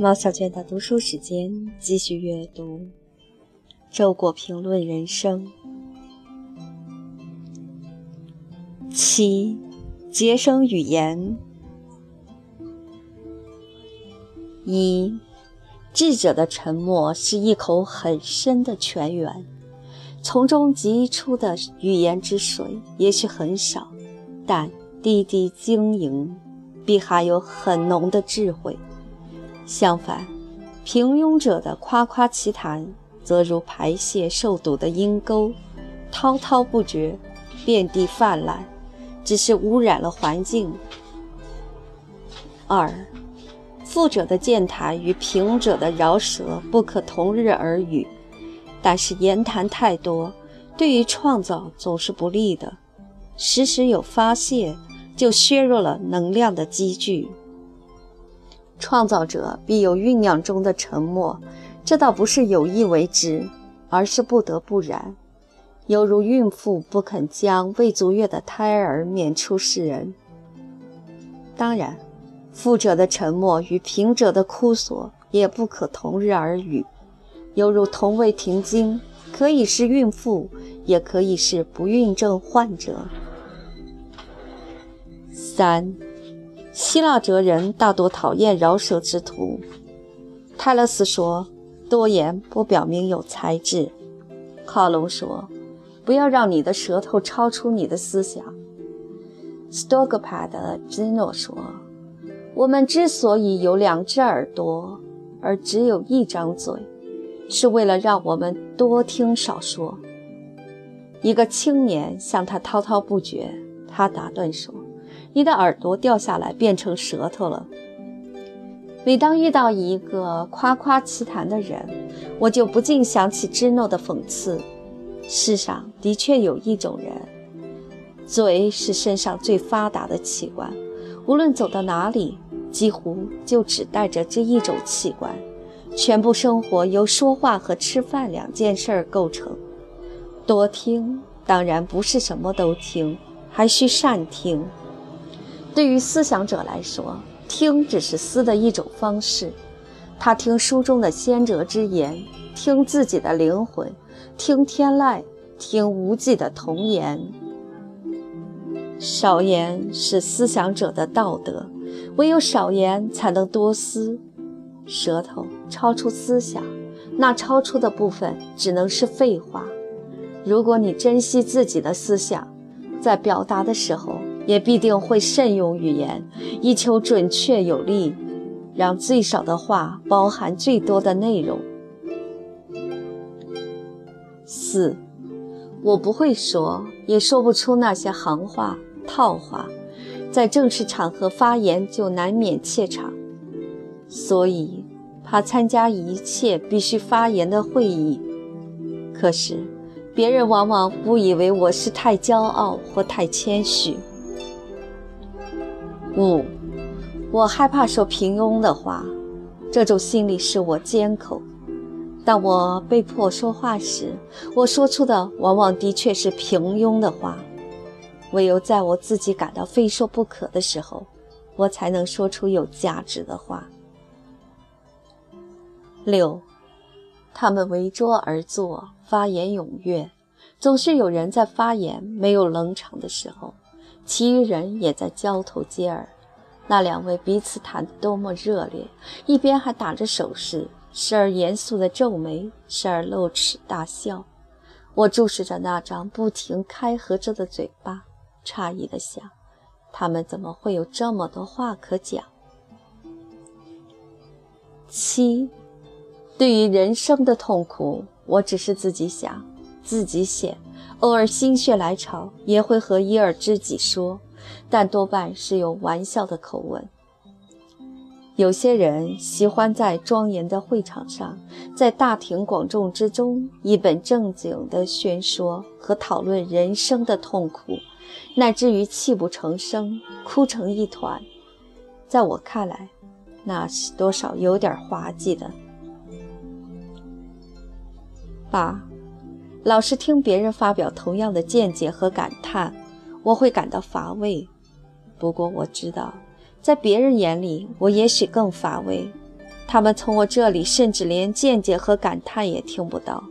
毛小娟的读书时间，继续阅读《周国评论人生》七，节省语言。一，智者的沉默是一口很深的泉源，从中汲出的语言之水也许很少，但滴滴晶莹，必含有很浓的智慧。相反，平庸者的夸夸其谈，则如排泄受堵的阴沟，滔滔不绝，遍地泛滥，只是污染了环境。二，富者的健谈与贫者的饶舌不可同日而语，但是言谈太多，对于创造总是不利的。时时有发泄，就削弱了能量的积聚。创造者必有酝酿中的沉默，这倒不是有意为之，而是不得不然，犹如孕妇不肯将未足月的胎儿免出世人。当然，富者的沉默与贫者的哭索也不可同日而语，犹如同为停经，可以是孕妇，也可以是不孕症患者。三。希腊哲人大多讨厌饶舌之徒。泰勒斯说：“多言不表明有才智。”卡隆说：“不要让你的舌头超出你的思想。”斯多葛帕的芝诺说：“我们之所以有两只耳朵而只有一张嘴，是为了让我们多听少说。”一个青年向他滔滔不绝，他打断说。你的耳朵掉下来变成舌头了。每当遇到一个夸夸其谈的人，我就不禁想起芝诺的讽刺：世上的确有一种人，嘴是身上最发达的器官，无论走到哪里，几乎就只带着这一种器官，全部生活由说话和吃饭两件事儿构成。多听当然不是什么都听，还需善听。对于思想者来说，听只是思的一种方式。他听书中的先哲之言，听自己的灵魂，听天籁，听无际的童言。少言是思想者的道德，唯有少言才能多思。舌头超出思想，那超出的部分只能是废话。如果你珍惜自己的思想，在表达的时候。也必定会慎用语言，以求准确有力，让最少的话包含最多的内容。四，我不会说，也说不出那些行话套话，在正式场合发言就难免怯场，所以怕参加一切必须发言的会议。可是，别人往往误以为我是太骄傲或太谦虚。五，我害怕说平庸的话，这种心理使我缄口。当我被迫说话时，我说出的往往的确是平庸的话。唯有在我自己感到非说不可的时候，我才能说出有价值的话。六，他们围桌而坐，发言踊跃，总是有人在发言，没有冷场的时候。其余人也在交头接耳，那两位彼此谈得多么热烈，一边还打着手势，时而严肃地皱眉，时而露齿大笑。我注视着那张不停开合着的嘴巴，诧异地想：他们怎么会有这么多话可讲？七，对于人生的痛苦，我只是自己想，自己写。偶尔心血来潮，也会和一二知己说，但多半是用玩笑的口吻。有些人喜欢在庄严的会场上，在大庭广众之中，一本正经地宣说和讨论人生的痛苦，乃至于泣不成声，哭成一团。在我看来，那是多少有点滑稽的。八。老是听别人发表同样的见解和感叹，我会感到乏味。不过我知道，在别人眼里，我也许更乏味。他们从我这里甚至连见解和感叹也听不到。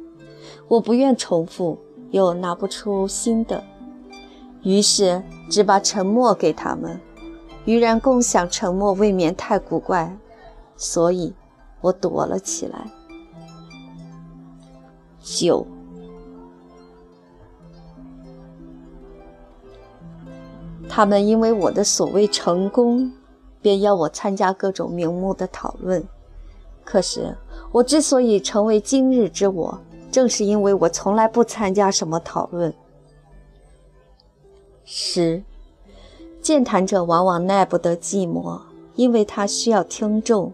我不愿重复，又拿不出新的，于是只把沉默给他们。与人共享沉默，未免太古怪，所以我躲了起来。九，他们因为我的所谓成功，便要我参加各种名目的讨论。可是我之所以成为今日之我，正是因为我从来不参加什么讨论。十。健谈者往往耐不得寂寞，因为他需要听众；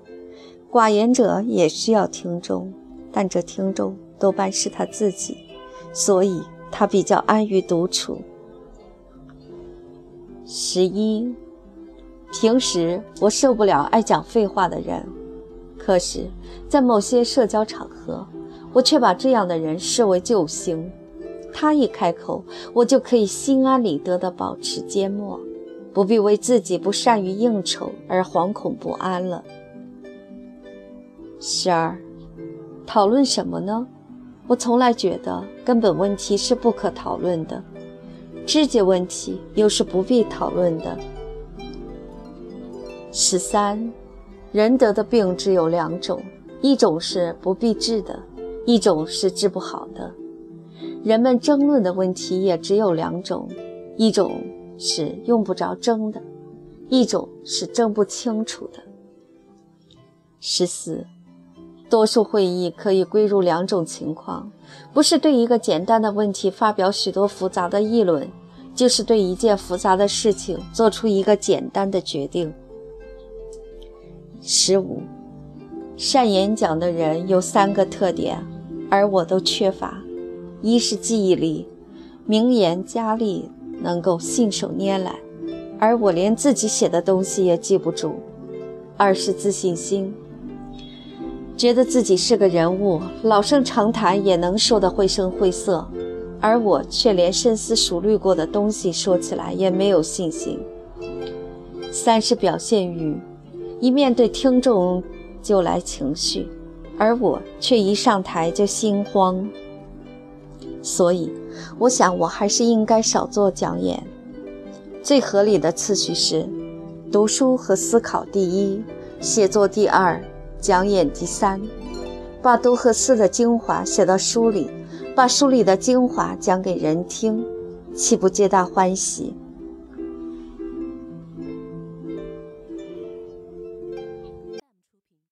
寡言者也需要听众，但这听众多半是他自己，所以他比较安于独处。十一，平时我受不了爱讲废话的人，可是，在某些社交场合，我却把这样的人视为救星。他一开口，我就可以心安理得地保持缄默。不必为自己不善于应酬而惶恐不安了。十二，讨论什么呢？我从来觉得根本问题是不可讨论的，肢节问题又是不必讨论的。十三，人得的病只有两种，一种是不必治的，一种是治不好的。人们争论的问题也只有两种，一种。是用不着争的，一种是争不清楚的。十四，多数会议可以归入两种情况：不是对一个简单的问题发表许多复杂的议论，就是对一件复杂的事情做出一个简单的决定。十五，善演讲的人有三个特点，而我都缺乏：一是记忆力，名言佳丽。能够信手拈来，而我连自己写的东西也记不住。二是自信心，觉得自己是个人物，老生常谈也能说得绘声绘色，而我却连深思熟虑过的东西说起来也没有信心。三是表现欲，一面对听众就来情绪，而我却一上台就心慌。所以，我想我还是应该少做讲演。最合理的次序是：读书和思考第一，写作第二，讲演第三。把读和思的精华写到书里，把书里的精华讲给人听，岂不皆大欢喜？